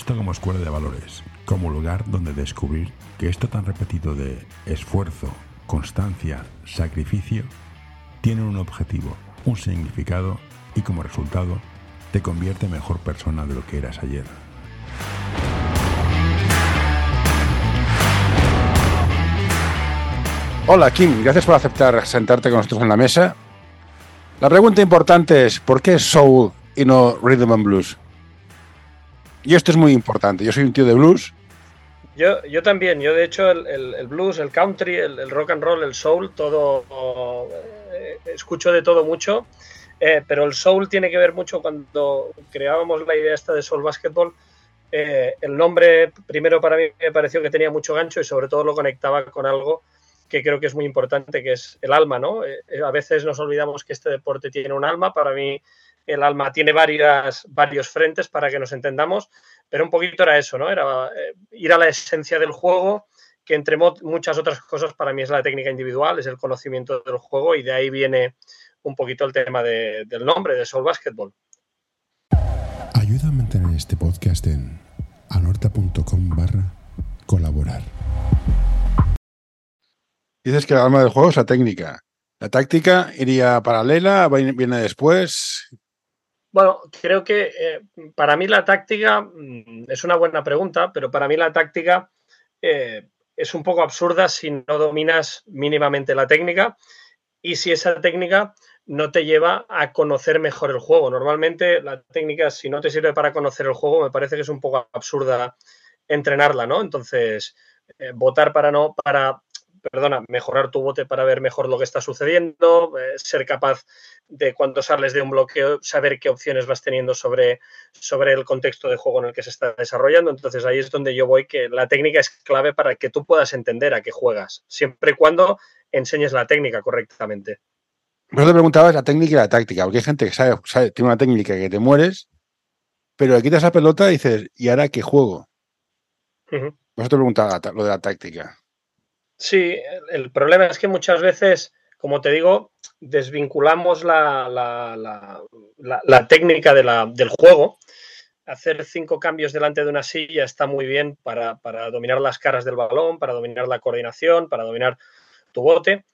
esto como escuela de valores, como lugar donde descubrir que esto tan repetido de esfuerzo, constancia, sacrificio, tiene un objetivo, un significado y como resultado te convierte en mejor persona de lo que eras ayer. Hola Kim, gracias por aceptar sentarte con nosotros en la mesa. La pregunta importante es, ¿por qué soul y no rhythm and blues? Y esto es muy importante. Yo soy un tío de blues. Yo, yo también. Yo, de hecho, el, blues, el country, el, rock and roll, el soul, todo. Eh, escucho de todo mucho. Eh, pero el soul tiene que ver mucho cuando creábamos la idea esta de soul basketball. Eh, el nombre, primero para mí me pareció que tenía mucho gancho y sobre todo lo conectaba con algo que creo que es muy importante, que es el alma, ¿no? a veces nos olvidamos que este deporte tiene un alma. Para mí, el alma tiene varias, varios frentes para que nos entendamos, pero un poquito era eso, ¿no? Era eh, ir a la esencia del juego, que entre muchas otras cosas para mí es la técnica individual, es el conocimiento del juego y de ahí viene un poquito el tema del nombre, de Soul Basketball. Ayuda a mantener este podcast en anorta.com barra colaborar. Dices que el alma del juego es la técnica. ¿La táctica iría paralela? ¿Viene después? Bueno, creo que eh, para mí la táctica mm, es una buena pregunta, pero para mí la táctica eh, es un poco absurda si no dominas mínimamente la técnica y si esa técnica no te lleva a conocer mejor el juego. Normalmente la técnica, si no te sirve para conocer el juego, me parece que es un poco absurda entrenarla, ¿no? Entonces, eh, votar para no, para perdona, mejorar tu bote para ver mejor lo que está sucediendo, eh, ser capaz de cuando sales de un bloqueo, saber qué opciones vas teniendo sobre, sobre el contexto de juego en el que se está desarrollando. Entonces ahí es donde yo voy, que la técnica es clave para que tú puedas entender a qué juegas, siempre y cuando enseñes la técnica correctamente. Yo te preguntaba la técnica y la táctica, porque hay gente que sabe, tiene una técnica que te mueres, pero le quitas la pelota y dices, ¿y ahora qué juego? Uh te preguntaba lo de la táctica. Sí, el problema es que muchas veces, como te digo, desvinculamos la, la, técnica del juego. Hacer cinco cambios delante de una silla está muy bien para, dominar las caras del balón, para dominar la coordinación, para dominar tu bote,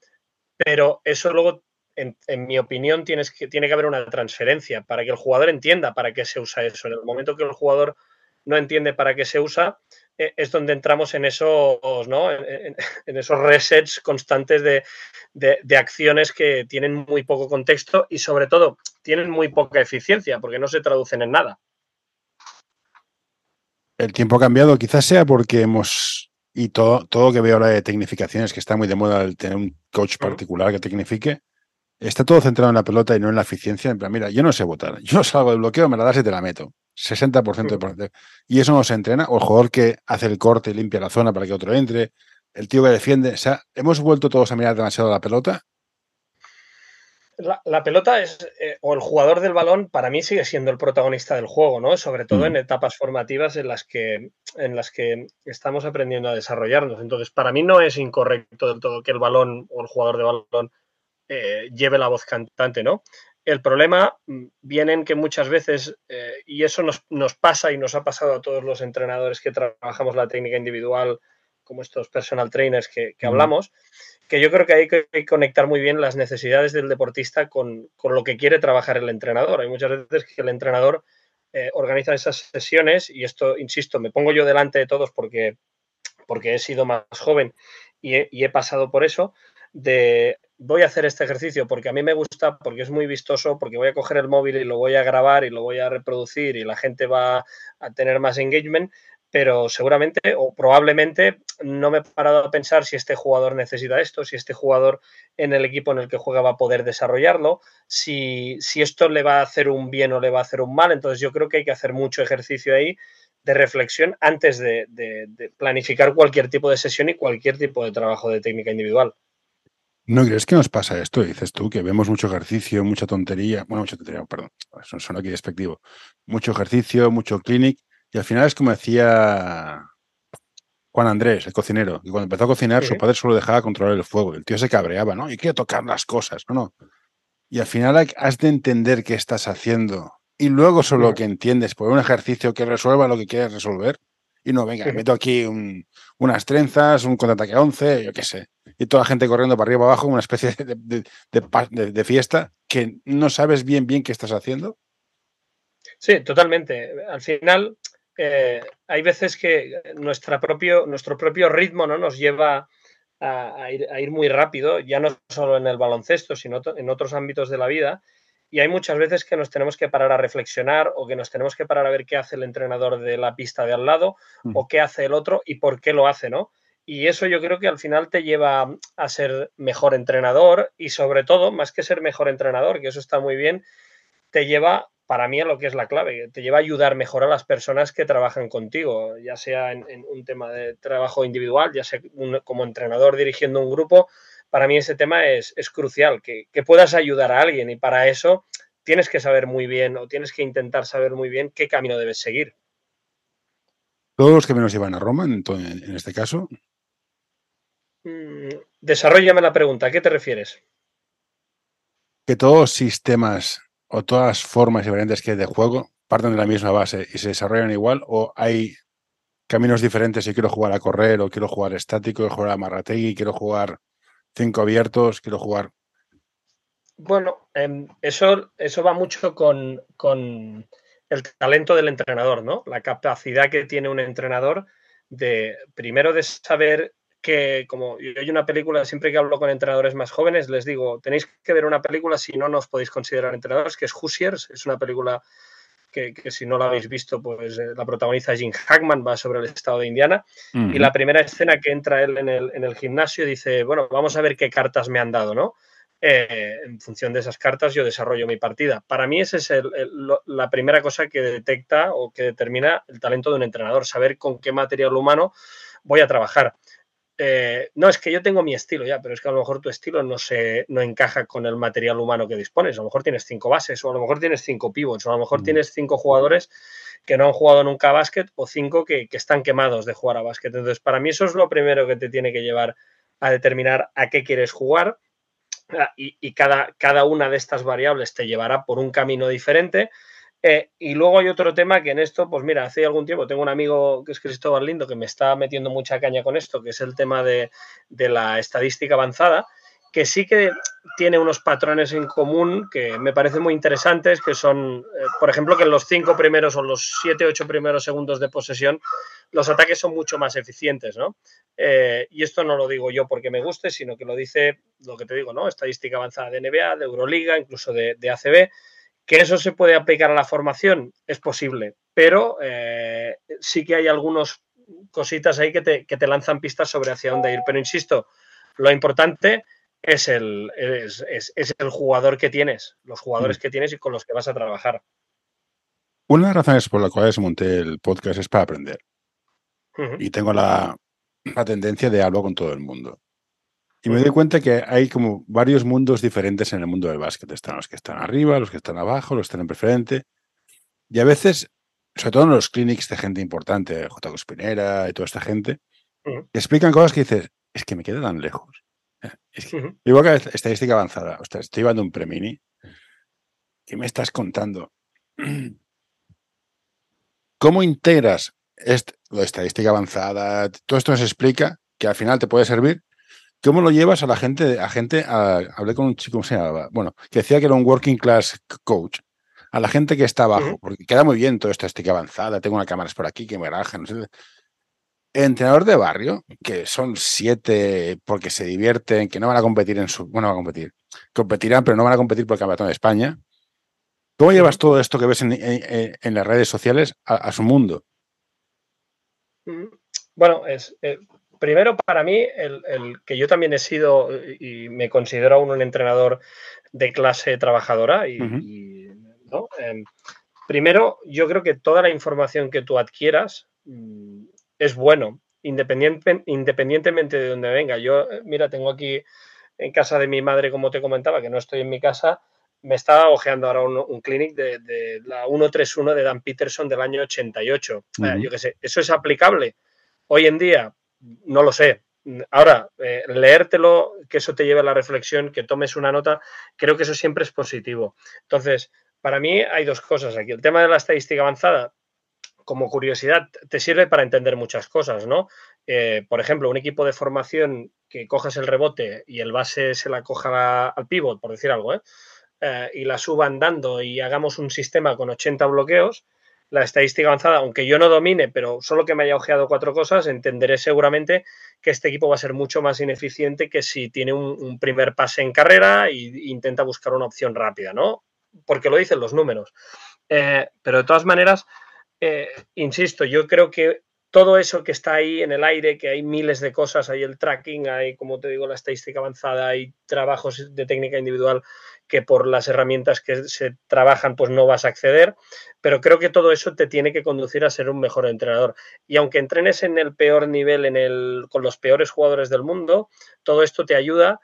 pero eso luego, en, mi opinión, tienes que, tiene que haber una transferencia para que el jugador entienda para qué se usa eso. En el momento que el jugador no entiende para qué se usa, es donde entramos en esos, ¿no? en, esos resets constantes de, acciones que tienen muy poco contexto y sobre todo tienen muy poca eficiencia porque no se traducen en nada. El tiempo ha cambiado, quizás sea porque hemos, y todo, todo lo que veo ahora de tecnificaciones, que está muy de moda el tener un coach particular que tecnifique, está todo centrado en la pelota y no en la eficiencia. En plan, mira, yo no sé votar, yo salgo del bloqueo, me la das y te la meto. 60% de Y eso no se entrena. O el jugador que hace el corte y limpia la zona para que otro entre. El tío que defiende. O sea, hemos vuelto todos a mirar demasiado la pelota. La, pelota es, eh, o el jugador del balón, para mí sigue siendo el protagonista del juego, ¿no? Sobre todo mm. en etapas formativas en las, que, en las que estamos aprendiendo a desarrollarnos. Entonces, para mí no es incorrecto del todo que el balón o el jugador de balón eh, lleve la voz cantante, ¿no? El problema mm, viene en que muchas veces, eh, y eso nos, pasa y nos ha pasado a todos los entrenadores que trabajamos la técnica individual, como estos personal trainers que, hablamos, que yo creo que hay que conectar muy bien las necesidades del deportista con, lo que quiere trabajar el entrenador. Hay muchas veces que el entrenador eh, organiza esas sesiones, y esto, insisto, me pongo yo delante de todos porque, porque he sido más joven y he pasado por eso, de voy a hacer este ejercicio porque a mí me gusta, porque es muy vistoso, porque voy a coger el móvil y lo voy a grabar y lo voy a reproducir y la gente va a tener más engagement, pero seguramente o probablemente no me he parado a pensar si este jugador necesita esto, si este jugador en el equipo en el que juega va a poder desarrollarlo, si, si esto le va a hacer un bien o le va a hacer un mal. Entonces yo creo que hay que hacer mucho ejercicio ahí de reflexión antes de planificar cualquier tipo de sesión y cualquier tipo de trabajo de técnica individual. ¿No crees que nos pasa esto? Dices tú, que vemos mucho ejercicio, mucha tontería, bueno, mucha tontería, perdón, suena aquí despectivo, mucho ejercicio, mucho clinic, y al final es como decía Juan Andrés, el cocinero, y cuando empezó a cocinar, su padre solo dejaba controlar el fuego, el tío se cabreaba, ¿no? Y quiere tocar las cosas, no, no. Y al final has de entender qué estás haciendo y luego sobre lo que entiendes, por un ejercicio que resuelva lo que quieres resolver. Y no, venga, meto aquí unas trenzas, un contraataque a 11, yo qué sé. Y toda la gente corriendo para arriba y abajo, una especie de, fiesta que no sabes bien bien qué estás haciendo. Sí, totalmente. Al final, eh, hay veces que nuestra propio, nuestro propio ritmo ¿no? nos lleva a, ir, a, ir, muy rápido, ya no solo en el baloncesto, sino en otros ámbitos de la vida. Y hay muchas veces que nos tenemos que parar a reflexionar o que nos tenemos que parar a ver qué hace el entrenador de la pista de al lado mm. o qué hace el otro y por qué lo hace, ¿no? Y eso yo creo que al final te lleva a ser mejor entrenador y sobre todo, más que ser mejor entrenador, que eso está muy bien, te lleva para mí a lo que es la clave, te lleva a ayudar mejor a las personas que trabajan contigo, ya sea en, un tema de trabajo individual, ya sea como entrenador dirigiendo un grupo, para mí ese tema es, crucial, que, puedas ayudar a alguien y para eso tienes que saber muy bien o tienes que intentar saber muy bien qué camino debes seguir. ¿Todos los caminos llevan a Roma en, en este caso? Mm, desarrollame la pregunta, ¿a qué te refieres? Que todos los sistemas o todas las formas y variantes que hay de juego parten de la misma base y se desarrollan igual o hay caminos diferentes si quiero jugar a correr o quiero jugar estático, quiero jugar a Marrategui, quiero jugar cinco abiertos, quiero jugar. Bueno, em, eso, eso va mucho con, con, el talento del entrenador, ¿no? La capacidad que tiene un entrenador de, primero, de saber que, como yo hay una película, siempre que hablo con entrenadores más jóvenes, les digo, tenéis que ver una película si no, nos podéis considerar entrenadores, que es Hoosiers, es una película que, si no la habéis visto, pues eh, la protagoniza Jim Hackman, va sobre el estado de Indiana. Y la primera escena que entra él en el, en el, gimnasio dice, bueno, vamos a ver qué cartas me han dado, ¿no? Eh, en función de esas cartas yo desarrollo mi partida. Para mí esa es la primera cosa que detecta o que determina el talento de un entrenador, saber con qué material humano voy a trabajar. Eh, no, es que yo tengo mi estilo ya, pero es que a lo mejor tu estilo no, se, no encaja con el material humano que dispones. A lo mejor tienes cinco bases, o a lo mejor tienes cinco pivots, o a lo mejor mm. tienes cinco jugadores que no han jugado nunca a básquet, o cinco que, están quemados de jugar a básquet. Entonces, para mí eso es lo primero que te tiene que llevar a determinar a qué quieres jugar. Ah, y, y cada, cada una de estas variables te llevará por un camino diferente. Eh, y luego hay otro tema que en esto, pues mira, hace algún tiempo tengo un amigo que es Cristóbal Lindo que me está metiendo mucha caña con esto, que es el tema de, la estadística avanzada, que sí que tiene unos patrones en común que me parecen muy interesantes, que son, eh, por ejemplo, que en los cinco primeros o los siete, ocho primeros segundos de posesión, los ataques son mucho más eficientes, ¿no? Eh, y esto no lo digo yo porque me guste, sino que lo dice lo que te digo, ¿no? Estadística avanzada de NBA, de Euroliga, incluso de, de ACB ¿Que eso se puede aplicar a la formación? Es posible, pero eh, sí que hay algunas cositas ahí que te, lanzan pistas sobre hacia dónde ir. Pero insisto, lo importante es el, es, el jugador que tienes, los jugadores mm. que tienes y con los que vas a trabajar. Una de las razones por las cuales monté el podcast es para aprender. Y tengo la, la tendencia de hablar con todo el mundo. Y me doy cuenta que hay como varios mundos diferentes en el mundo del básquet. Están los que están arriba, los que están abajo, los que están en preferente. Y a veces, sobre todo en los clinics de gente importante, J. Cospinera y toda esta gente, explican cosas que dices, es que me queda tan lejos. Eh, igual que estadística avanzada. Ostras, estoy llevando un premini. ¿Qué me estás contando? ¿Cómo integras la estadística avanzada? Todo esto nos explica que al final te puede servir ¿Cómo lo llevas a la gente? A gente hablé con un chico, ¿cómo se llamaba? Bueno, que decía que era un working class coach. A la gente que está abajo, porque queda muy bien todo esto, estica avanzada, tengo una cámara por aquí que me raja, no sé. Entrenador de barrio, que son siete porque se divierten, que no van a competir en su. Bueno, van a competir. Competirán, pero no van a competir por el campeonato de España. ¿Cómo llevas todo esto que ves en, las redes sociales a, su mundo? Bueno, es, eh, primero, para mí, el, que yo también he sido y me considero aún un entrenador de clase trabajadora. Y, em, primero, yo creo que toda la información que tú adquieras mm, es bueno, independientemente de donde venga. Yo, eh, mira, tengo aquí en casa de mi madre, como te comentaba, que no estoy en mi casa, me estaba ojeando ahora un, clinic de, la 131 de Dan Peterson del año 88. Yo qué sé, ¿eso es aplicable hoy en día? No lo sé. Ahora, eh, leértelo, que eso te lleve a la reflexión, que tomes una nota, creo que eso siempre es positivo. Entonces, para mí hay dos cosas aquí. El tema de la estadística avanzada, como curiosidad, te sirve para entender muchas cosas, ¿no? Eh, por ejemplo, un equipo de formación que cojas el rebote y el base se la coja al pivot, por decir algo, ¿eh? Y la suba andando y hagamos un sistema con 80 bloqueos, la estadística avanzada, aunque yo no domine, pero solo que me haya ojeado cuatro cosas, entenderé seguramente que este equipo va a ser mucho más ineficiente que si tiene un, primer pase en carrera e intenta buscar una opción rápida, ¿no? Porque lo dicen los números. pero de todas maneras, insisto, yo creo que todo eso que está ahí en el aire, que hay miles de cosas, hay el tracking, hay, como te digo, la estadística avanzada, hay trabajos de técnica individual que por las herramientas que se trabajan pues no vas a acceder, pero creo que todo eso te tiene que conducir a ser un mejor entrenador. Y aunque entrenes en el peor nivel, en el, con los peores jugadores del mundo, todo esto te ayuda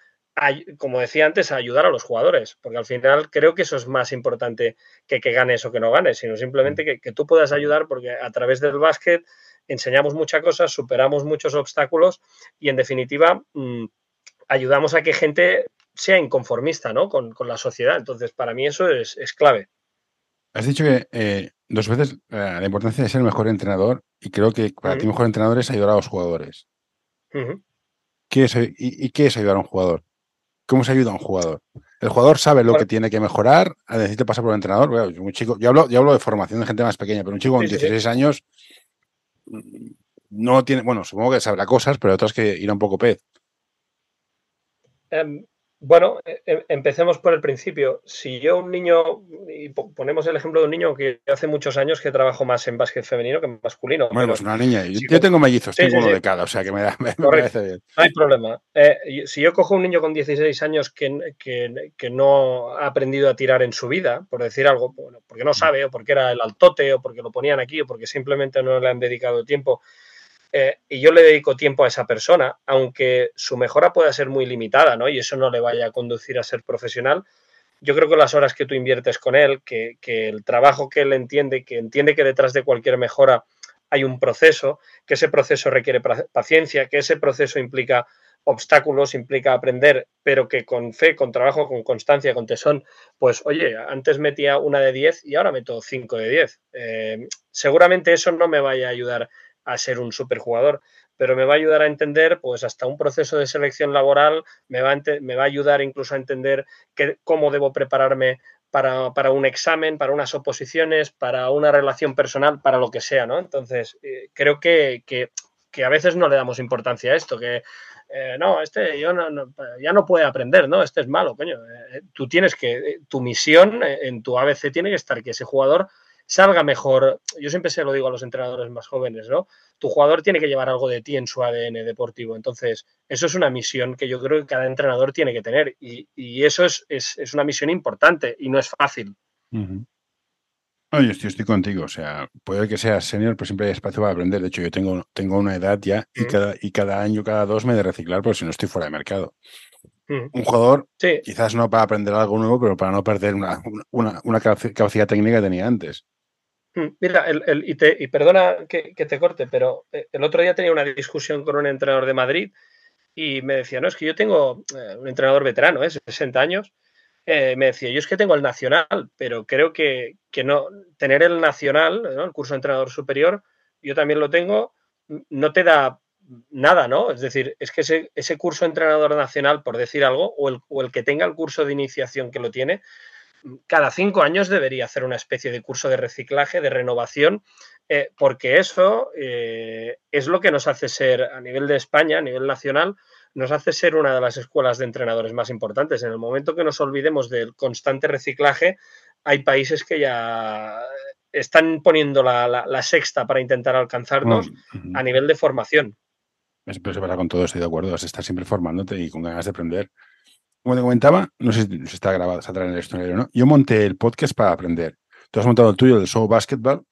como decía antes, a ayudar a los jugadores, porque al final creo que eso es más importante que que ganes o que no ganes, sino simplemente que, que tú puedas ayudar, porque a través del básquet enseñamos muchas cosas, superamos muchos obstáculos y en definitiva mm, ayudamos a que gente sea inconformista ¿no? con, la sociedad. Entonces, para mí eso es, clave. Has dicho que eh, dos veces eh, la importancia de ser el mejor entrenador y creo que para ti mejor entrenador es ayudar a los jugadores. ¿Qué es, y, qué es ayudar a un jugador? ¿Cómo se ayuda a un jugador? El jugador sabe lo que tiene que mejorar, necesita pasar por el entrenador. un chico, yo hablo, yo hablo de formación de gente más pequeña, pero un chico con 16 años no tiene, bueno, supongo que sabrá cosas, pero otras que irá un poco pez. Em, bueno, e, e, empecemos por el principio. Si yo un niño, y ponemos el ejemplo de un niño que hace muchos años que trabajo más en básquet femenino que en masculino. Bueno, pues una niña. Yo, tengo mellizos, tengo uno de cada, o sea que me, da, me, parece bien. No hay problema. Eh, si yo cojo un niño con 16 años que, que, no ha aprendido a tirar en su vida, por decir algo, bueno, porque no sabe, o porque era el altote, o porque lo ponían aquí, o porque simplemente no le han dedicado tiempo, eh, y yo le dedico tiempo a esa persona, aunque su mejora pueda ser muy limitada, ¿no? Y eso no le vaya a conducir a ser profesional. Yo creo que las horas que tú inviertes con él, que, el trabajo que él entiende, que entiende que detrás de cualquier mejora hay un proceso, que ese proceso requiere paciencia, que ese proceso implica obstáculos, implica aprender, pero que con fe, con trabajo, con constancia, con tesón, pues oye, antes metía una de 10 y ahora meto 5 de 10. Eh, seguramente eso no me vaya a ayudar a ser un superjugador, pero me va a ayudar a entender pues hasta un proceso de selección laboral, me va a, me va a ayudar incluso a entender que, cómo debo prepararme para, un examen, para unas oposiciones, para una relación personal, para lo que sea, ¿no? Entonces, eh, creo que, a veces no le damos importancia a esto, que eh, no, este yo ya no puede aprender, ¿no? Este es malo, coño. Eh, tú tienes que, tu misión en tu ABC tiene que estar que ese jugador salga mejor. Yo siempre se lo digo a los entrenadores más jóvenes, ¿no? Tu jugador tiene que llevar algo de ti en su ADN deportivo. Entonces, eso es una misión que yo creo que cada entrenador tiene que tener. Y, eso es, una misión importante y no es fácil. yo estoy, contigo. O sea, puede que seas senior, pero siempre hay espacio para aprender. De hecho, yo tengo, tengo una edad ya y, cada, y cada año, cada dos me de reciclar, porque si no estoy fuera de mercado. Un jugador, quizás no para aprender algo nuevo, pero para no perder una, una capacidad técnica que tenía antes. Mm, mira, el, y, perdona que, te corte, pero eh, el otro día tenía una discusión con un entrenador de Madrid y me decía, no, es que yo tengo eh, un entrenador veterano, ¿eh? 60 años, me decía, yo es que tengo el nacional, pero creo que, no, tener el nacional, el curso de entrenador superior, yo también lo tengo, no te da nada, ¿no? Es decir, es que ese, ese curso de entrenador nacional, por decir algo, o el, o el que tenga el curso de iniciación que lo tiene, cada cinco años debería hacer una especie de curso de reciclaje, de renovación, eh, porque eso eh, es lo que nos hace ser, a nivel de España, a nivel nacional, nos hace ser una de las escuelas de entrenadores más importantes. En el momento que nos olvidemos del constante reciclaje, hay países que ya están poniendo la, sexta para intentar alcanzarnos a nivel de formación. Pero se pasa con todo, estoy de acuerdo. Vas a estar siempre formándote y con ganas de aprender como te comentaba, no sé si está grabado, saldrá en el escenario, ¿no? Yo monté el podcast para aprender. Tú has montado el tuyo, el Show Basketball.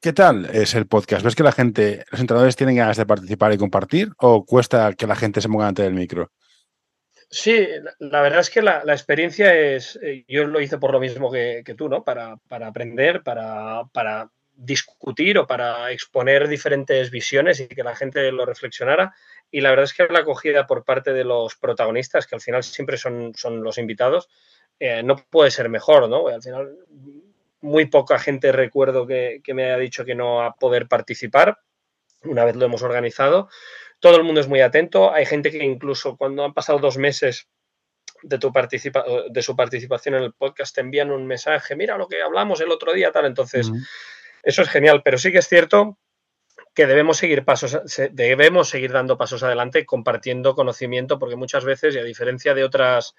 ¿Qué tal es el podcast? ¿Ves que la gente, los entrenadores tienen ganas de participar y compartir o cuesta que la gente se ponga ante el micro? Sí, la verdad es que la, experiencia es, eh, yo lo hice por lo mismo que, tú, ¿no? Para, aprender, para, para discutir o para exponer diferentes visiones y que la gente lo reflexionara. Y la verdad es que la acogida por parte de los protagonistas, que al final siempre son, son los invitados, eh, no puede ser mejor, ¿no? Al final muy poca gente recuerdo que, que me haya dicho que no va a poder participar una vez lo hemos organizado. Todo el mundo es muy atento. Hay gente que incluso cuando han pasado dos meses de, tu participa de su participación en el podcast te envían un mensaje, mira lo que hablamos el otro día, tal. Entonces, eso es genial. Pero sí que es cierto que debemos seguir pasos, debemos seguir dando pasos adelante, compartiendo conocimiento, porque muchas veces, y a diferencia de otras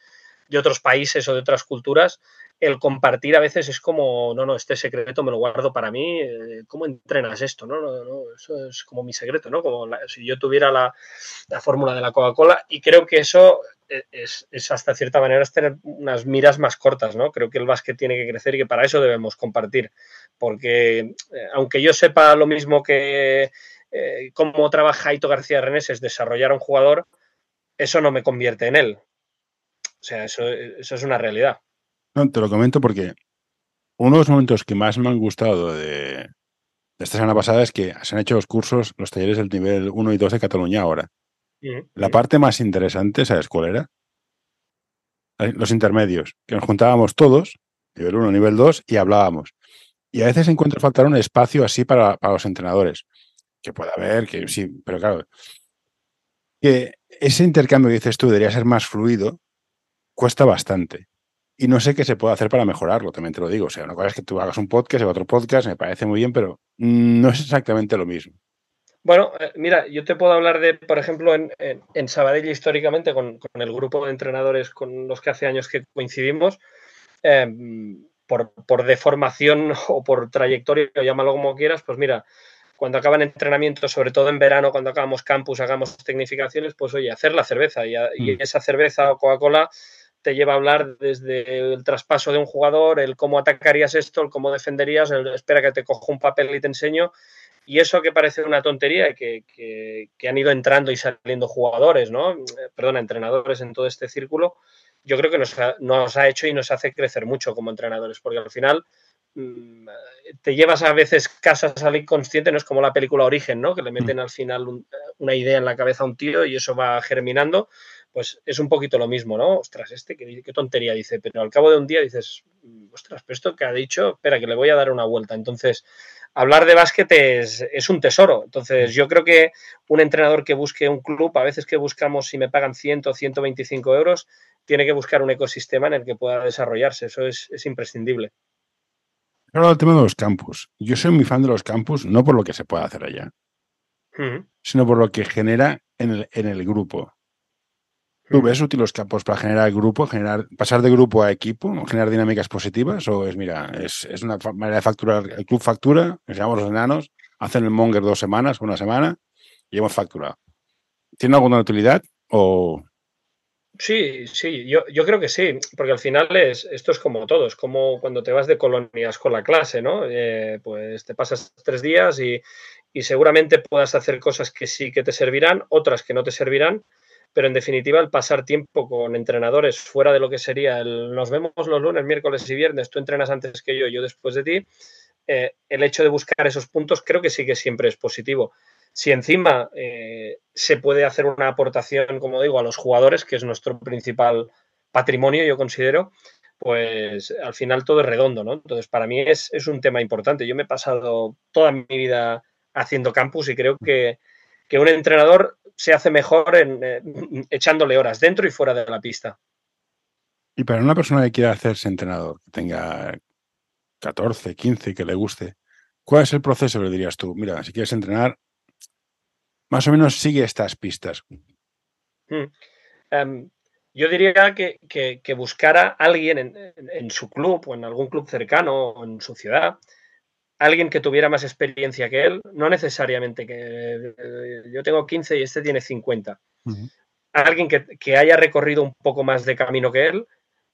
de otros países o de otras culturas, el compartir a veces es como, no, no, este secreto me lo guardo para mí, eh, ¿cómo entrenas esto? No, no, no, eso es como mi secreto, ¿no? Como si yo tuviera la, la fórmula de la Coca-Cola y creo que eso es, es, hasta cierta manera es tener unas miras más cortas, ¿no? Creo que el básquet tiene que crecer y que para eso debemos compartir, porque eh, aunque yo sepa lo mismo que eh, cómo trabaja Ito García Reneses desarrollar a un jugador, eso no me convierte en él. O sea, eso, eso es una realidad. No, te lo comento porque uno de los momentos que más me han gustado de, de, esta semana pasada es que se han hecho los cursos, los talleres del nivel 1 y 2 de Cataluña ahora. La parte más interesante, ¿sabes cuál era? Los intermedios, que nos juntábamos todos, nivel 1, nivel 2, y hablábamos. Y a veces encuentro faltar un espacio así para, para los entrenadores. Que pueda haber, que sí, pero claro, que ese intercambio que dices tú debería ser más fluido, cuesta bastante y no sé qué se puede hacer para mejorarlo, también te lo digo. O sea, una cosa es que tú hagas un podcast y otro podcast, me parece muy bien, pero no es exactamente lo mismo. Bueno, eh, mira, yo te puedo hablar de, por ejemplo, en, en, en Sabadell históricamente, con, con, el grupo de entrenadores con los que hace años que coincidimos, eh, por, por deformación o por trayectoria, o llámalo como quieras, pues mira, cuando acaban entrenamientos, sobre todo en verano, cuando acabamos campus, hagamos tecnificaciones, pues oye, hacer la cerveza y, y esa cerveza o Coca-Cola te lleva a hablar desde el traspaso de un jugador, el cómo atacarías esto, el cómo defenderías, el espera que te cojo un papel y te enseño. Y eso que parece una tontería, que, que, que han ido entrando y saliendo jugadores, ¿no? Perdona, entrenadores en todo este círculo, yo creo que nos ha, nos ha hecho y nos hace crecer mucho como entrenadores, porque al final mmm, te llevas a veces casas al inconsciente, no es como la película Origen, ¿no? Que le meten al final un, una idea en la cabeza a un tío y eso va germinando pues es un poquito lo mismo, ¿no? Ostras, este, qué, qué, tontería dice, pero al cabo de un día dices, ostras, pero esto que ha dicho, espera, que le voy a dar una vuelta. Entonces, hablar de básquet es, es, un tesoro. Entonces, yo creo que un entrenador que busque un club, a veces que buscamos si me pagan 100 o 125 euros, tiene que buscar un ecosistema en el que pueda desarrollarse. Eso es, es imprescindible. Ahora el tema de los campus. Yo soy muy fan de los campus, no por lo que se puede hacer allá, uh -huh. sino por lo que genera en el, en el grupo. ¿Tú ves útil los campos para generar grupo, generar, pasar de grupo a equipo, generar dinámicas positivas? ¿O es, mira, es, es una manera de facturar? El club factura, llamamos los enanos, hacen el monger dos semanas, una semana, y hemos facturado. ¿Tiene alguna utilidad? O... Sí, sí, yo, yo creo que sí, porque al final es, esto es como todo, es como cuando te vas de colonias con la clase, ¿no? Eh, pues te pasas tres días y, y seguramente puedas hacer cosas que sí que te servirán, otras que no te servirán, pero en definitiva el pasar tiempo con entrenadores fuera de lo que sería el nos vemos los lunes, miércoles y viernes, tú entrenas antes que yo, yo después de ti, eh, el hecho de buscar esos puntos creo que sí que siempre es positivo. Si encima eh, se puede hacer una aportación, como digo, a los jugadores, que es nuestro principal patrimonio, yo considero, pues al final todo es redondo, ¿no? Entonces, para mí es, es un tema importante. Yo me he pasado toda mi vida haciendo campus y creo que, que un entrenador se hace mejor en, eh, echándole horas dentro y fuera de la pista. Y para una persona que quiera hacerse entrenador, que tenga 14, 15, que le guste, ¿cuál es el proceso le dirías tú? Mira, si quieres entrenar, más o menos sigue estas pistas. Hmm. Um, yo diría que, que, que buscara a alguien en, en, en, su club o en algún club cercano o en su ciudad alguien que tuviera más experiencia que él, no necesariamente que eh, yo tengo 15 y este tiene 50. Uh -huh. Alguien que, que, haya recorrido un poco más de camino que él,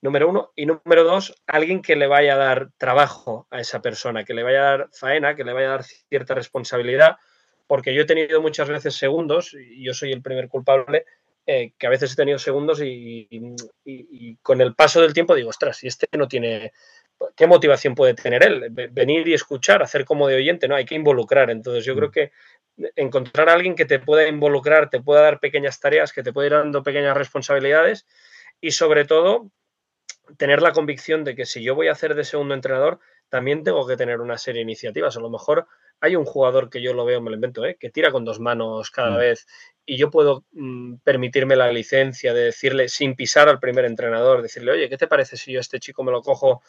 número uno. Y número dos, alguien que le vaya a dar trabajo a esa persona, que le vaya a dar faena, que le vaya a dar cierta responsabilidad, porque yo he tenido muchas veces segundos, y yo soy el primer culpable, eh, que a veces he tenido segundos y, y, y, con el paso del tiempo digo, ostras, si este no tiene ¿qué motivación puede tener él? Venir y escuchar, hacer como de oyente, ¿no? Hay que involucrar. Entonces yo creo que encontrar a alguien que te pueda involucrar, te pueda dar pequeñas tareas, que te pueda ir dando pequeñas responsabilidades y sobre todo tener la convicción de que si yo voy a hacer de segundo entrenador, también tengo que tener una serie de iniciativas. A lo mejor hay un jugador que yo lo veo, me lo invento, ¿eh? que tira con dos manos cada mm. vez y yo puedo mm, permitirme la licencia de decirle, sin pisar al primer entrenador, decirle, oye, ¿qué te parece si yo este chico me lo cojo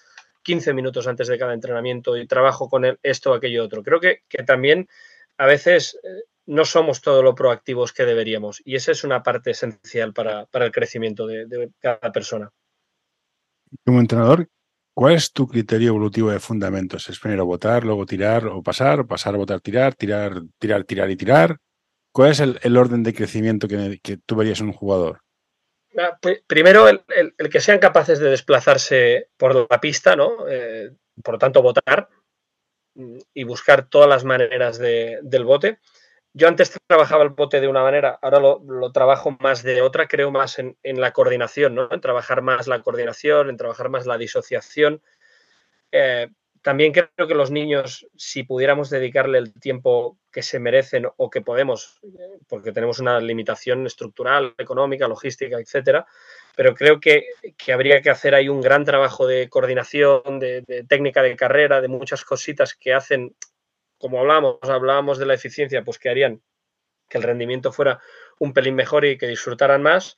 15 minutos antes de cada entrenamiento y trabajo con él esto, aquello, otro? Creo que, también a veces eh, no somos todo lo proactivos que deberíamos y esa es una parte esencial para, el crecimiento de, cada persona. Como entrenador, ¿Cuál es tu criterio evolutivo de fundamentos? ¿Es primero votar, luego tirar o pasar, pasar, votar, tirar, tirar, tirar, tirar y tirar? ¿Cuál es el, orden de crecimiento que, tú verías en un jugador? Ah, primero, el, que sean capaces de desplazarse por la pista, ¿no? Eh, por lo tanto, votar mm, y buscar todas las maneras del bote. Yo antes trabajaba el bote de una manera, ahora lo, trabajo más de otra, creo más en, la coordinación, ¿no? En trabajar más la coordinación, en trabajar más la disociación. Eh, también creo que los niños, si pudiéramos dedicarle el tiempo que se merecen o que podemos, porque tenemos una limitación estructural, económica, logística, etcétera, pero creo que, habría que hacer ahí un gran trabajo de coordinación, de, de técnica de carrera, de muchas cositas que hacen como hablábamos, hablábamos de la eficiencia, pues que harían que el rendimiento fuera un pelín mejor y que disfrutaran más.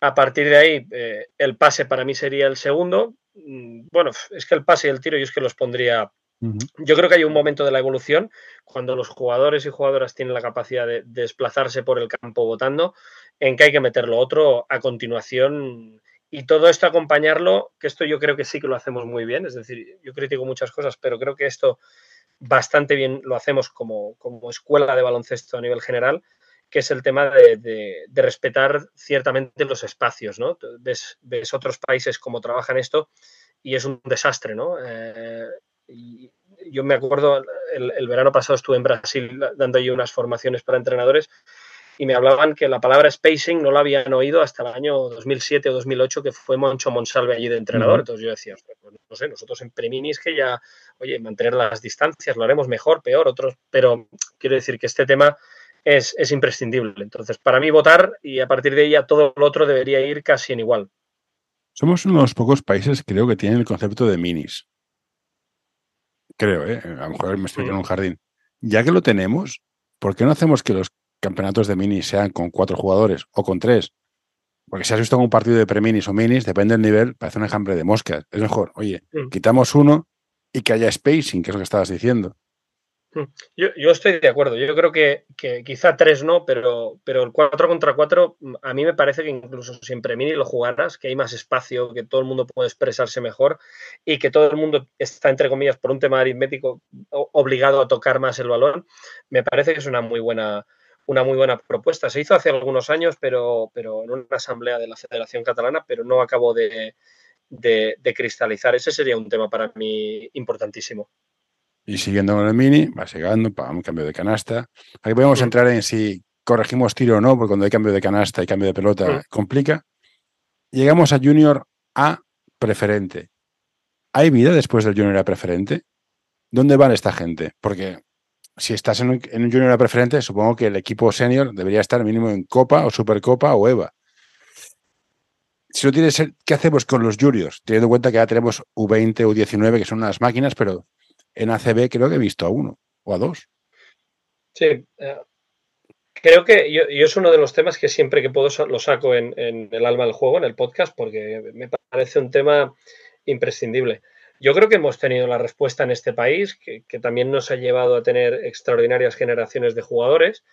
A partir de ahí, eh, el pase para mí sería el segundo. Mm, bueno, es que el pase y el tiro yo es que los pondría. Yo creo que hay un momento de la evolución cuando los jugadores y jugadoras tienen la capacidad de, desplazarse por el campo votando, en que hay que meter lo otro a continuación y todo esto acompañarlo, que esto yo creo que sí que lo hacemos muy bien, es decir, yo critico muchas cosas, pero creo que esto bastante bien lo hacemos como, escuela de baloncesto a nivel general, que es el tema de, respetar ciertamente los espacios, ¿no? Ves, otros países cómo trabajan esto y es un desastre, ¿no? Eh, yo me acuerdo, el, el, verano pasado estuve en Brasil dando ahí unas formaciones para entrenadores y me hablaban que la palabra spacing no la habían oído hasta el año 2007 o 2008 que fue Moncho Monsalve allí de entrenador. Entonces yo decía, pues no sé, nosotros en Preminis que ya, oye, mantener las distancias, lo haremos mejor, peor, otros, pero quiero decir que este tema es, es imprescindible. Entonces, para mí votar y a partir de ahí todo lo otro debería ir casi en igual. Somos uno de los pocos países, creo, que tienen el concepto de minis. Creo, ¿eh? A lo mejor me estoy en un jardín. Ya que lo tenemos, ¿por qué no hacemos que los campeonatos de minis sean con cuatro jugadores o con tres, porque si has visto un partido de pre-minis o minis, depende del nivel, parece un ejemplo de moscas. Es mejor, oye, mm. quitamos uno y que haya spacing, que es lo que estabas diciendo. Mm. Yo, estoy de acuerdo. Yo creo que, quizá tres no, pero, pero el 4 contra 4 mm, a mí me parece que incluso si en Premini lo jugaras, que hay más espacio, que todo el mundo puede expresarse mejor y que todo el mundo está, entre comillas, por un tema aritmético, obligado a tocar más el balón, me parece que es una muy buena, una muy buena propuesta. Se hizo hace algunos años, pero, pero en una asamblea de la Federación Catalana, pero no acabó de, cristalizar. Ese sería un tema para mí importantísimo. Y siguiendo con el mini, va llegando, un cambio de canasta. Aquí podemos entrar en si corregimos tiro o no, porque cuando hay cambio de canasta y cambio de pelota complica. Llegamos a Junior A preferente. ¿Hay vida después del Junior A preferente? ¿Dónde van esta gente? Porque si estás en un, junior a preferente, supongo que el equipo senior debería estar mínimo en Copa o Supercopa o EVA. Si no tienes, ¿qué hacemos con los juniors? Teniendo en cuenta que ya tenemos U20, U19, que son unas máquinas, pero en ACB creo que he visto a uno o a dos. Sí, eh, creo que yo, es uno de los temas que siempre que puedo lo saco en, el alma del juego, en el podcast, porque me parece un tema imprescindible. Yo creo que hemos tenido la respuesta en este país, que, también nos ha llevado a tener extraordinarias generaciones de jugadores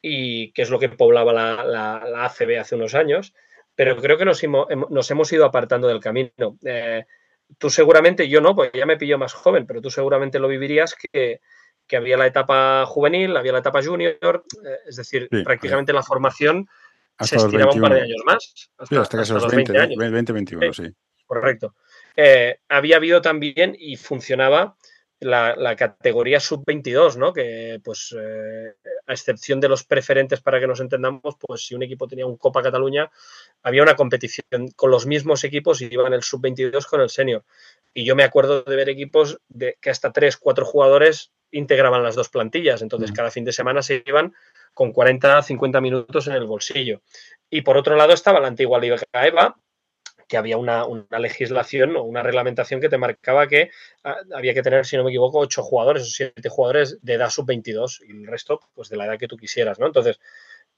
y que es lo que poblaba la, ACB hace unos años, pero creo que nos, hemos ido apartando del camino. Eh, tú seguramente, yo no, pues ya me pillo más joven, pero tú seguramente lo vivirías que, había la etapa juvenil, había la etapa junior, eh, es decir, prácticamente la formación se estiraba un par de años más. Hasta, hasta, hasta los 20, 20, 20 21, sí. Correcto. Eh, había habido también y funcionaba la, categoría sub-22, ¿no? Que, pues, eh, a excepción de los preferentes para que nos entendamos, pues si un equipo tenía un Copa Cataluña, había una competición con los mismos equipos y iban el sub-22 con el senior. Y yo me acuerdo de ver equipos de que hasta 3, 4 jugadores integraban las dos plantillas. Entonces, mm. cada fin de semana se iban con 40, 50 minutos en el bolsillo. Y por otro lado estaba la antigua Liga EVA, que había una, legislación o una reglamentación que te marcaba que ah, había que tener, si no me equivoco, ocho jugadores o siete jugadores de edad sub-22 y el resto, pues de la edad que tú quisieras, ¿no? Entonces,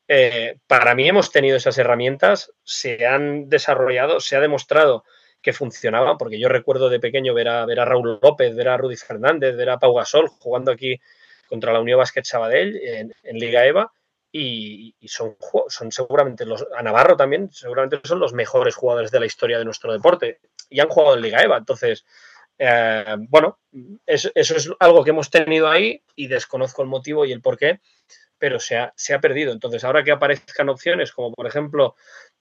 eh, para mí hemos tenido esas herramientas, se han desarrollado, se ha demostrado que funcionaban, porque yo recuerdo de pequeño ver a, ver a Raúl López, ver a Rudy Fernández, ver a Pau Gasol jugando aquí contra la Unión Basket Sabadell en Liga EVA y, son, son seguramente los, a Navarro también, seguramente son los mejores jugadores de la historia de nuestro deporte y han jugado en Liga EVA. Entonces, eh, bueno, eso, es algo que hemos tenido ahí y desconozco el motivo y el por qué, pero se ha, se ha perdido. Entonces, ahora que aparezcan opciones como, por ejemplo,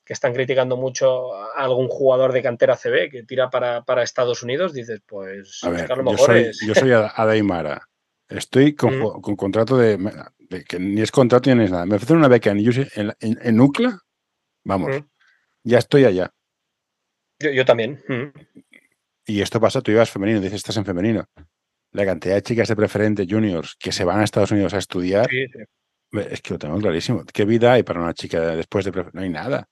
que están criticando mucho a algún jugador de cantera CB que tira para, Estados Unidos, dices, pues a, ver, lo mejor yo soy, Yo soy Adaimara. Estoy con, mm. con contrato de, que ni es contrato ni es nada. Me ofrecen una beca en, en, UCLA, vamos, mm. ya estoy allá. Yo, también. Mm. Y esto pasa, tú ibas femenino, dices, estás en femenino. La cantidad de chicas de preferente juniors que se van a Estados Unidos a estudiar, es que lo tengo clarísimo. ¿Qué vida hay para una chica después de preferente? No hay nada.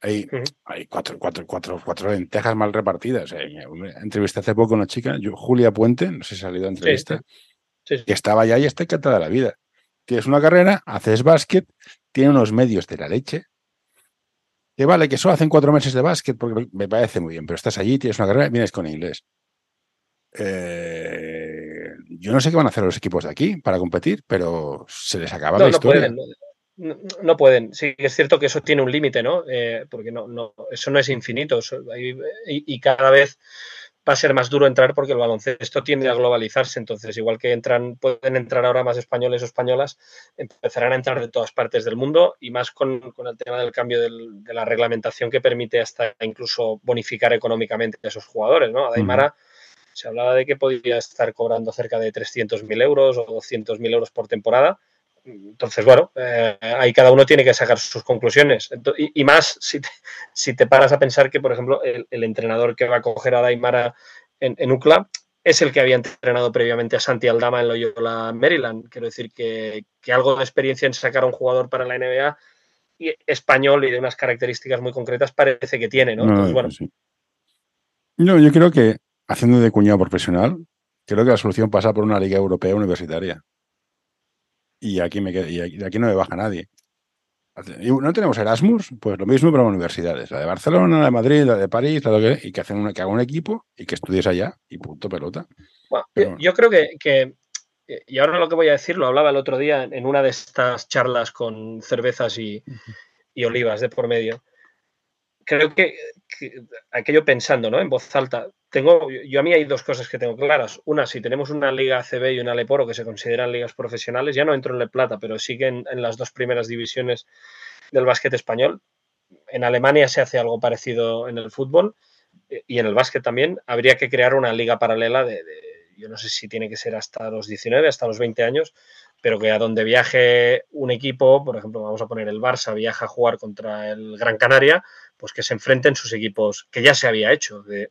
Hay, hay cuatro, cuatro, cuatro, cuatro lentejas mal repartidas. Eh, entrevisté hace poco a una chica, Julia Puente, no sé si ha salido a entrevista, que estaba allá y está encantada la vida tienes una carrera, haces básquet, tiene unos medios de la leche. Que vale, que solo hacen cuatro meses de básquet, porque me parece muy bien, pero estás allí, tienes una carrera, vienes con inglés. Eh, yo no sé qué van a hacer los equipos de aquí para competir, pero se les acaba la historia. No pueden, Sí, es cierto que eso tiene un límite, ¿no? Eh, porque no, no, eso no es infinito. y, cada vez va a ser más duro entrar porque el baloncesto tiende a globalizarse. Entonces, igual que entran, pueden entrar ahora más españoles o españolas, empezarán a entrar de todas partes del mundo y más con, el tema del cambio de la reglamentación que permite hasta incluso bonificar económicamente a esos jugadores. ¿no? A Daimara se hablaba de que podía estar cobrando cerca de 300.000 euros o 200.000 euros por temporada entonces, bueno, eh, ahí cada uno tiene que sacar sus conclusiones. y, más si te, si te, paras a pensar que, por ejemplo, el, entrenador que va a coger a Daimara en, en, UCLA es el que había entrenado previamente a Santi Aldama en Loyola, Maryland. Quiero decir que, algo de experiencia en sacar a un jugador para la NBA y español y de unas características muy concretas parece que tiene, ¿no? Entonces, bueno. No, yo creo que, haciendo de cuñado profesional, creo que la solución pasa por una liga europea universitaria y aquí, me y aquí no me baja nadie. ¿No tenemos Erasmus? Pues lo mismo para universidades. La de Barcelona, la de Madrid, la de París, la de, y que, hacen una, que haga un equipo y que estudies allá y punto pelota. yo, creo que, y ahora lo que voy a decir, lo hablaba el otro día en una de estas charlas con cervezas y, y olivas de por medio. Creo que, aquello pensando ¿no? en voz alta, tengo, yo a mí hay dos cosas que tengo claras. Una, si tenemos una liga CB y una Leporo que se consideran ligas profesionales, ya no entro en Le Plata, pero siguen en, las dos primeras divisiones del básquet español. En Alemania se hace algo parecido en el fútbol eh, y en el básquet también. Habría que crear una liga paralela de, yo no sé si tiene que ser hasta los 19, hasta los 20 años, pero que a donde viaje un equipo, por ejemplo, vamos a poner el Barça, viaja a jugar contra el Gran Canaria, pues que se enfrenten sus equipos, que ya se había hecho de,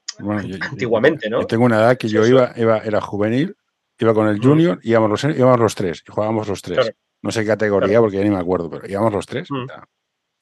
antiguamente, ¿no? Yo tengo una edad que yo iba, iba, era juvenil, iba con el junior, y íbamos los, íbamos los tres, y jugábamos los tres. No sé qué categoría, porque ya ni me acuerdo, pero íbamos los tres.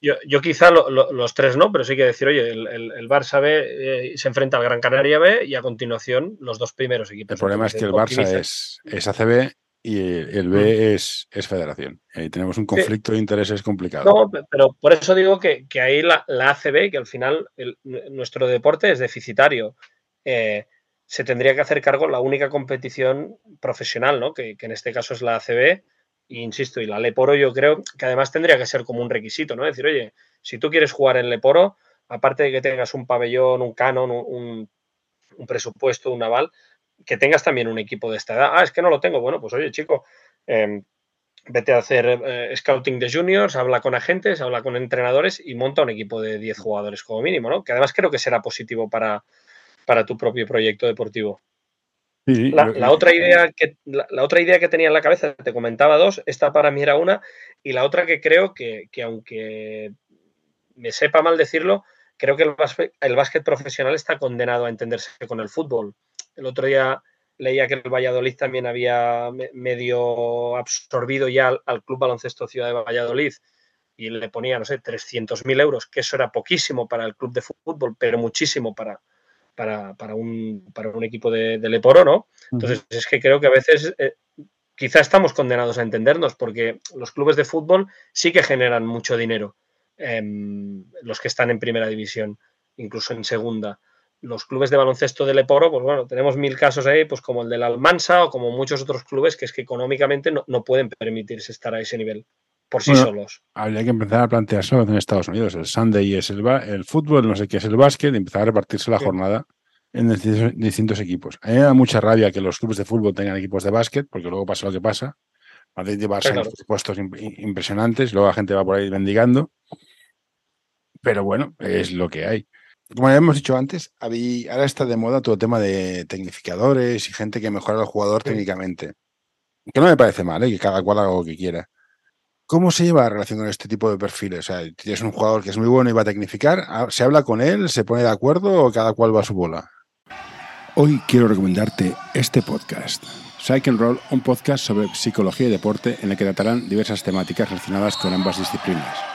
Yo, quizá los tres no, pero sí que decir, oye, el, el, Barça B eh, se enfrenta al Gran Canaria B y a continuación los dos primeros equipos. El problema es que el Barça es, es ACB y el B es, es federación. Ahí tenemos un conflicto de intereses complicado. No, pero por eso digo que, ahí la, la, ACB, que al final nuestro deporte es deficitario, eh, se tendría que hacer cargo la única competición profesional, ¿no? Que, en este caso es la ACB, e insisto, y la Leporo yo creo que además tendría que ser como un requisito, ¿no? decir, oye, si tú quieres jugar en Leporo, aparte de que tengas un pabellón, un canon, un, un presupuesto, un aval, que tengas también un equipo de esta edad. Ah, es que no lo tengo. Bueno, pues oye, chico, em, vete a hacer eh, scouting de juniors, habla con agentes, habla con entrenadores y monta un equipo de 10 jugadores como mínimo, ¿no? Que además creo que será positivo para, para tu propio proyecto deportivo. la, otra idea que, la, otra idea que tenía en la cabeza, te comentaba dos, esta para mí era una, y la otra que creo que, aunque me sepa mal decirlo, creo que el el básquet profesional está condenado a entenderse con el fútbol. El otro día leía que el Valladolid también había medio absorbido ya al, Club Baloncesto Ciudad de Valladolid y le ponía, no sé, 300.000 euros, que eso era poquísimo para el club de fútbol, pero muchísimo para, para, un, para un, equipo de, de, Leporo, ¿no? Entonces, es que creo que a veces eh, quizá estamos condenados a entendernos, porque los clubes de fútbol sí que generan mucho dinero, em, los que están en primera división, incluso en segunda. Los clubes de baloncesto de Leporo, pues bueno, tenemos mil casos ahí, pues como el del Almansa o como muchos otros clubes que es que económicamente no, no pueden permitirse estar a ese nivel por sí solos. Habría que empezar a plantearse en Estados Unidos. El Sunday es el, el fútbol, no sé qué es el básquet, y empezar a repartirse la jornada en distintos, equipos. A mí me da mucha rabia que los clubes de fútbol tengan equipos de básquet, porque luego pasa lo que pasa. Madrid lleva puestos impresionantes, luego la gente va por ahí mendigando. Pero bueno, es lo que hay. Como ya hemos dicho antes, ahora está de moda todo el tema de tecnificadores y gente que mejora al jugador técnicamente. Que no me parece mal, ¿eh? que cada cual haga lo que quiera. ¿Cómo se lleva la relación con este tipo de perfiles? O sea, tienes un jugador que es muy bueno y va a tecnificar, ah, ¿se habla con él, se pone de acuerdo o cada cual va a su bola? Hoy quiero recomendarte este podcast. Psych and Roll, un podcast sobre psicología y deporte en el que tratarán diversas temáticas relacionadas con ambas disciplinas.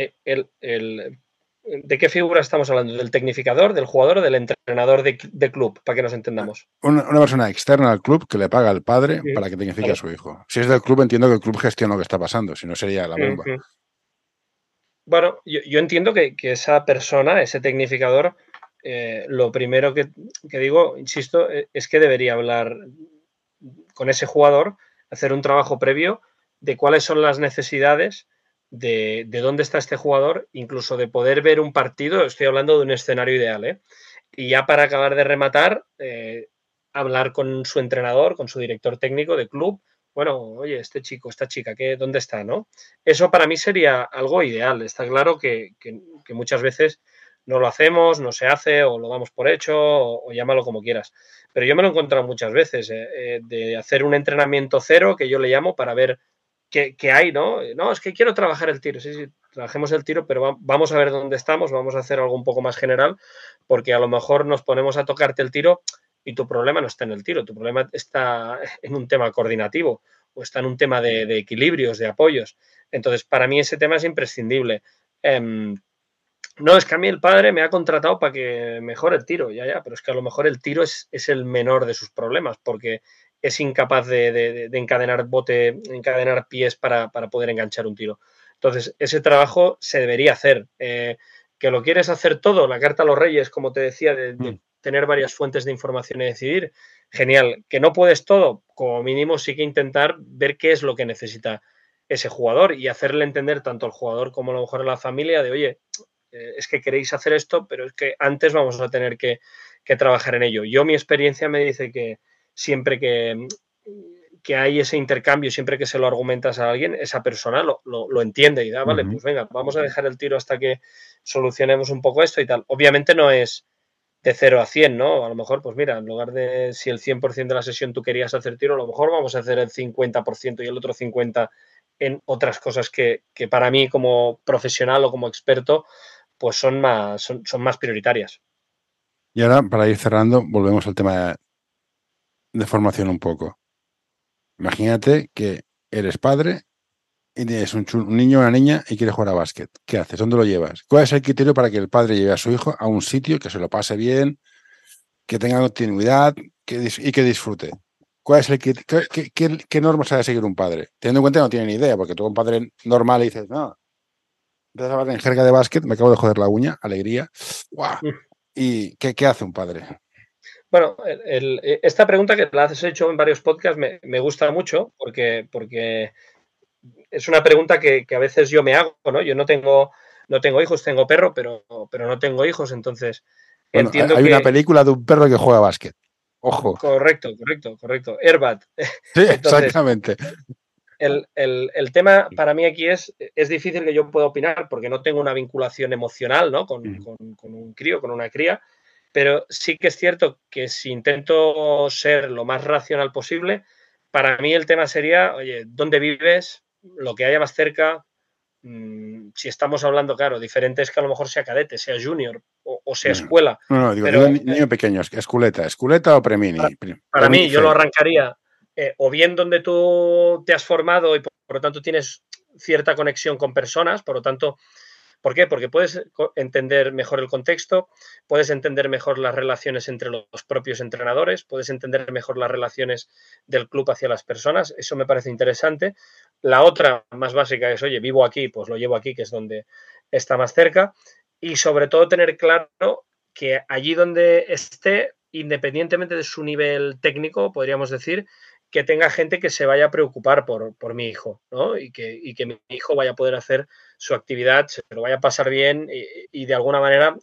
eh, el, ¿De qué figura estamos hablando? ¿Del tecnificador, del jugador o del entrenador de, club? Para que nos entendamos. Una, persona externa al club que le paga al padre para que tecnifique a su hijo. Si es del club, entiendo que el club gestiona lo que está pasando, si no sería la bomba. Bueno, yo, entiendo que, esa persona, ese tecnificador, eh, lo primero que, que, digo, insisto, e, es que debería hablar con ese jugador, hacer un trabajo previo de cuáles son las necesidades de, dónde está este jugador, incluso de poder ver un partido, estoy hablando de un escenario ideal, ¿eh? Y ya para acabar de rematar, eh, hablar con su entrenador, con su director técnico de club, bueno, oye, este chico, esta chica, ¿qué, ¿dónde está? ¿no? Eso para mí sería algo ideal. Está claro que, muchas veces no lo hacemos, no se hace, o lo damos por hecho, o, llámalo como quieras. Pero yo me lo he encontrado muchas veces, ¿eh? de hacer un entrenamiento cero, que yo le llamo, para ver que, hay, ¿no? No, es que quiero trabajar el tiro, sí, sí, trabajemos el tiro, pero vamos a ver dónde estamos, vamos a hacer algo un poco más general, porque a lo mejor nos ponemos a tocarte el tiro y tu problema no está en el tiro, tu problema está en un tema coordinativo o está en un tema de, equilibrios, de apoyos. Entonces, para mí ese tema es imprescindible. Em, no, es que a mí el padre me ha contratado para que mejore el tiro, ya, ya, pero es que a lo mejor el tiro es, es el menor de sus problemas, porque es incapaz de, encadenar bote, encadenar pies para, poder enganchar un tiro. Entonces, ese trabajo se debería hacer. Eh, que lo quieres hacer todo, la carta a los reyes, como te decía, de, mm. tener varias fuentes de información y decidir, genial. Que no puedes todo, como mínimo sí que intentar ver qué es lo que necesita ese jugador y hacerle entender tanto al jugador como a lo mejor a la familia de, oye, eh, es que queréis hacer esto, pero es que antes vamos a tener que, que trabajar en ello. Yo mi experiencia me dice que, siempre que, que hay ese intercambio, siempre que se lo argumentas a alguien, esa persona lo, lo, entiende y da, vale, pues venga, vamos a dejar el tiro hasta que solucionemos un poco esto y tal. Obviamente no es de 0 a 100, ¿no? A lo mejor, pues mira, en lugar de si el 100% de la sesión tú querías hacer tiro, a lo mejor vamos a hacer el 50% y el otro 50% en otras cosas que, que, para mí como profesional o como experto, pues son más, son, son más prioritarias. Y ahora, para ir cerrando, volvemos al tema de formación un poco. Imagínate que eres padre y tienes un, niño o una niña y quieres jugar a básquet. ¿Qué haces? ¿Dónde lo llevas? ¿Cuál es el criterio para que el padre lleve a su hijo a un sitio que se lo pase bien, que tenga continuidad y que disfrute? ¿Cuál es el qué, qué, normas ha de seguir un padre? Teniendo en cuenta que no tiene ni idea, porque tú un padre normal y dices, no, empiezas a hablar en jerga de básquet, me acabo de joder la uña, alegría. Mm. ¿Y qué, qué hace un padre? Bueno, e, esta pregunta que la has hecho en varios podcasts me, gusta mucho porque, porque es una pregunta que, a veces yo me hago, ¿no? Yo no tengo, no tengo hijos, tengo perro, pero, pero no tengo hijos, entonces entiendo hay una película de un perro que juega básquet. Ojo. Correcto, correcto, correcto. Airbat. Sí, exactamente. el, tema para mí aquí es, es difícil que yo pueda opinar porque no tengo una vinculación emocional ¿no? con, con un crío, con una cría, pero sí que es cierto que si intento ser lo más racional posible, para mí el tema sería, oye, ¿dónde vives? Lo que haya más cerca, Mm, si estamos hablando, claro, diferente es que a lo mejor sea cadete, sea junior o, sea escuela. No, no, digo, pero, niño pequeño, esculeta, esculeta o premini. Para, mí, yo lo arrancaría eh, o bien donde tú te has formado y por, lo tanto tienes cierta conexión con personas, por lo tanto, ¿por qué? Porque puedes entender mejor el contexto, puedes entender mejor las relaciones entre los propios entrenadores, puedes entender mejor las relaciones del club hacia las personas, eso me parece interesante. La otra más básica es, oye, vivo aquí, pues lo llevo aquí, que es donde está más cerca. Y sobre todo tener claro que allí donde esté, independientemente de su nivel técnico, podríamos decir, que tenga gente que se vaya a preocupar por, por mi hijo, ¿no? Y que, y que, mi hijo vaya a poder hacer su actividad, se lo vaya a pasar bien y, de alguna manera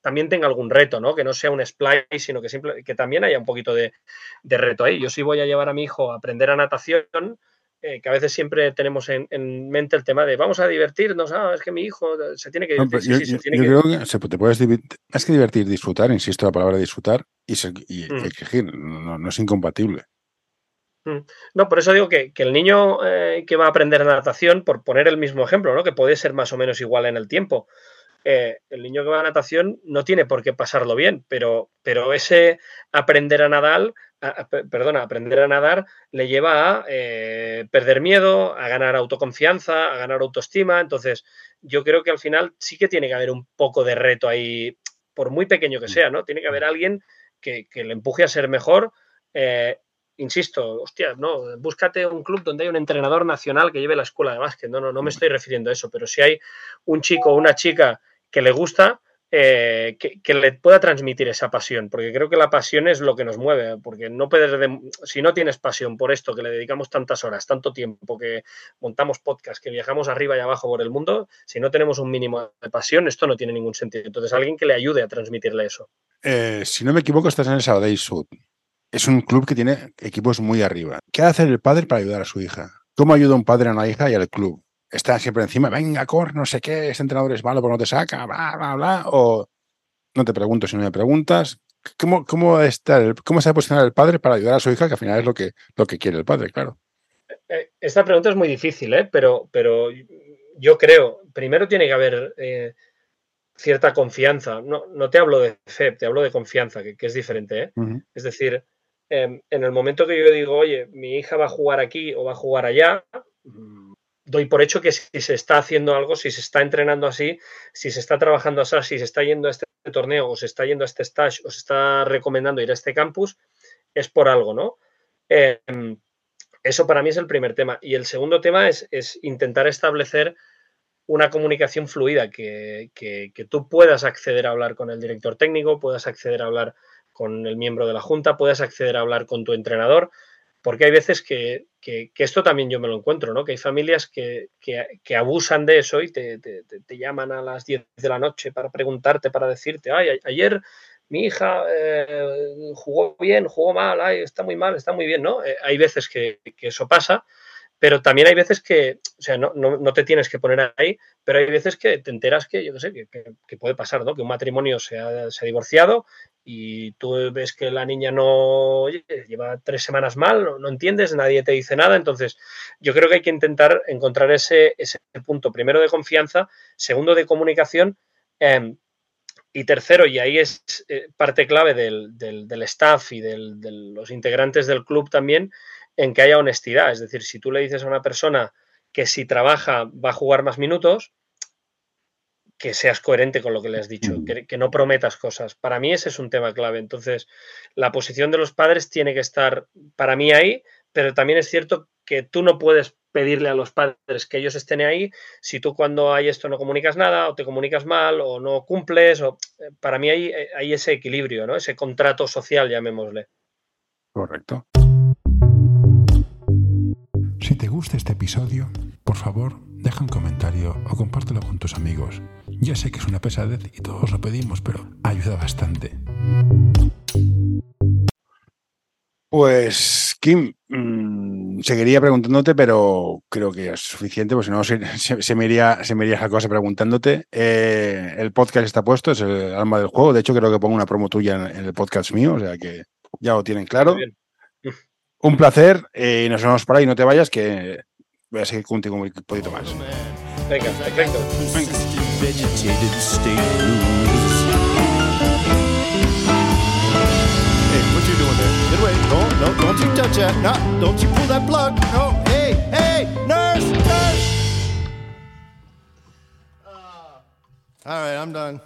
también tenga algún reto, ¿no? Que no sea un splice, sino que, simple, que también haya un poquito de, de, reto ahí. Yo sí voy a llevar a mi hijo a aprender a natación, eh, que a veces siempre tenemos en, mente el tema de vamos a divertirnos, ah, es que mi hijo se tiene que divertir. yo, creo que se, te puedes más que divertir, disfrutar, insisto la palabra disfrutar y, mm. exigir, no, es incompatible. Mm. No, por eso digo que, el niño eh, que va a aprender natación, por poner el mismo ejemplo, ¿no? que puede ser más o menos igual en el tiempo, eh, el niño que va a natación no tiene por qué pasarlo bien, pero, pero ese aprender a nadar perdona, aprender a nadar le lleva a eh, perder miedo, a ganar autoconfianza, a ganar autoestima. Entonces, yo creo que al final sí que tiene que haber un poco de reto ahí, por muy pequeño que sea, ¿no? Tiene que haber alguien que, le empuje a ser mejor. Eh, insisto, hostia, no, búscate un club donde hay un entrenador nacional que lleve la escuela de básquet. No, no, no me estoy refiriendo a eso, pero si hay un chico o una chica que le gusta, eh, que, le pueda transmitir esa pasión, porque creo que la pasión es lo que nos mueve, porque no puedes, si no tienes pasión por esto, que le dedicamos tantas horas, tanto tiempo, que montamos podcast, que viajamos arriba y abajo por el mundo, si no tenemos un mínimo de pasión, esto no tiene ningún sentido. Entonces, alguien que le ayude a transmitirle eso. Eh, si no me equivoco, estás en el Sabadell Sud. Es un club que tiene equipos muy arriba. ¿Qué hace el padre para ayudar a su hija? ¿Cómo ayuda un padre a una hija y al club? está siempre encima, venga, cor, no sé qué, ese entrenador es malo porque no te saca, bla, bla, bla, o no te pregunto si no me preguntas. ¿Cómo, cómo, está ¿Cómo se va a posicionar el padre para ayudar a su hija, que al final es lo que, lo que quiere el padre, claro? Eh, esta pregunta es muy difícil, ¿eh? pero, pero yo creo, primero tiene que haber eh, cierta confianza. No, no, te hablo de fe, te hablo de confianza, que, es diferente. ¿eh? Es decir, em, en el momento que yo digo, oye, mi hija va a jugar aquí o va a jugar allá, doy por hecho que si se está haciendo algo, si se está entrenando así, si se está trabajando así, si se está yendo a este torneo o se está yendo a este stage o se está recomendando ir a este campus, es por algo, ¿no? Em, eso para mí es el primer tema. Y el segundo tema es, intentar establecer una comunicación fluida, que, que, tú puedas acceder a hablar con el director técnico, puedas acceder a hablar con el miembro de la junta, puedas acceder a hablar con tu entrenador, porque hay veces que, esto también yo me lo encuentro, ¿no? Que hay familias que, abusan de eso y te, llaman a las 10 de la noche para preguntarte, para decirte, ay, ayer mi hija eh, jugó bien, jugó mal, ay, está muy mal, está muy bien, ¿no? Eh, hay veces que, eso pasa pero también hay veces que, o sea, no, no, te tienes que poner ahí, pero hay veces que te enteras que, yo qué sé, que, puede pasar, ¿no? Que un matrimonio se ha, se ha, divorciado y tú ves que la niña no lleva tres semanas mal, no, entiendes, nadie te dice nada. Entonces, yo creo que hay que intentar encontrar ese, ese punto, primero de confianza, segundo de comunicación. Em, y tercero, y ahí es eh, parte clave del, del, del staff y del, de los integrantes del club también, en que haya honestidad. Es decir, si tú le dices a una persona que si trabaja va a jugar más minutos, que seas coherente con lo que le has dicho, que, no prometas cosas. Para mí ese es un tema clave. Entonces, la posición de los padres tiene que estar para mí ahí, pero también es cierto que tú no puedes pedirle a los padres que ellos estén ahí si tú cuando hay esto no comunicas nada o te comunicas mal o no cumples. O, eh, para mí hay, eh, hay ese equilibrio, ¿no? ese contrato social, llamémosle. Correcto. Si te gusta este episodio, por favor, deja un comentario o compártelo con tus amigos. Ya sé que es una pesadez y todos lo pedimos, pero ayuda bastante. Pues, Kim, mm, seguiría preguntándote, pero creo que es suficiente, pues si no se, se, me iría, se me iría la cosa preguntándote. Eh, el podcast está puesto, es el alma del juego. De hecho, creo que pongo una promo tuya en, en el podcast mío, o sea que ya lo tienen claro. Un placer eh, y nos vemos por ahí. No te vayas, que voy a seguir contigo un poquito más. Venga, perfecto. Hey, what you doing there? Get away. No, no, don't you touch that. No, don't you pull that plug. No, hey, hey, nurse, nurse. Uh, all right, I'm done.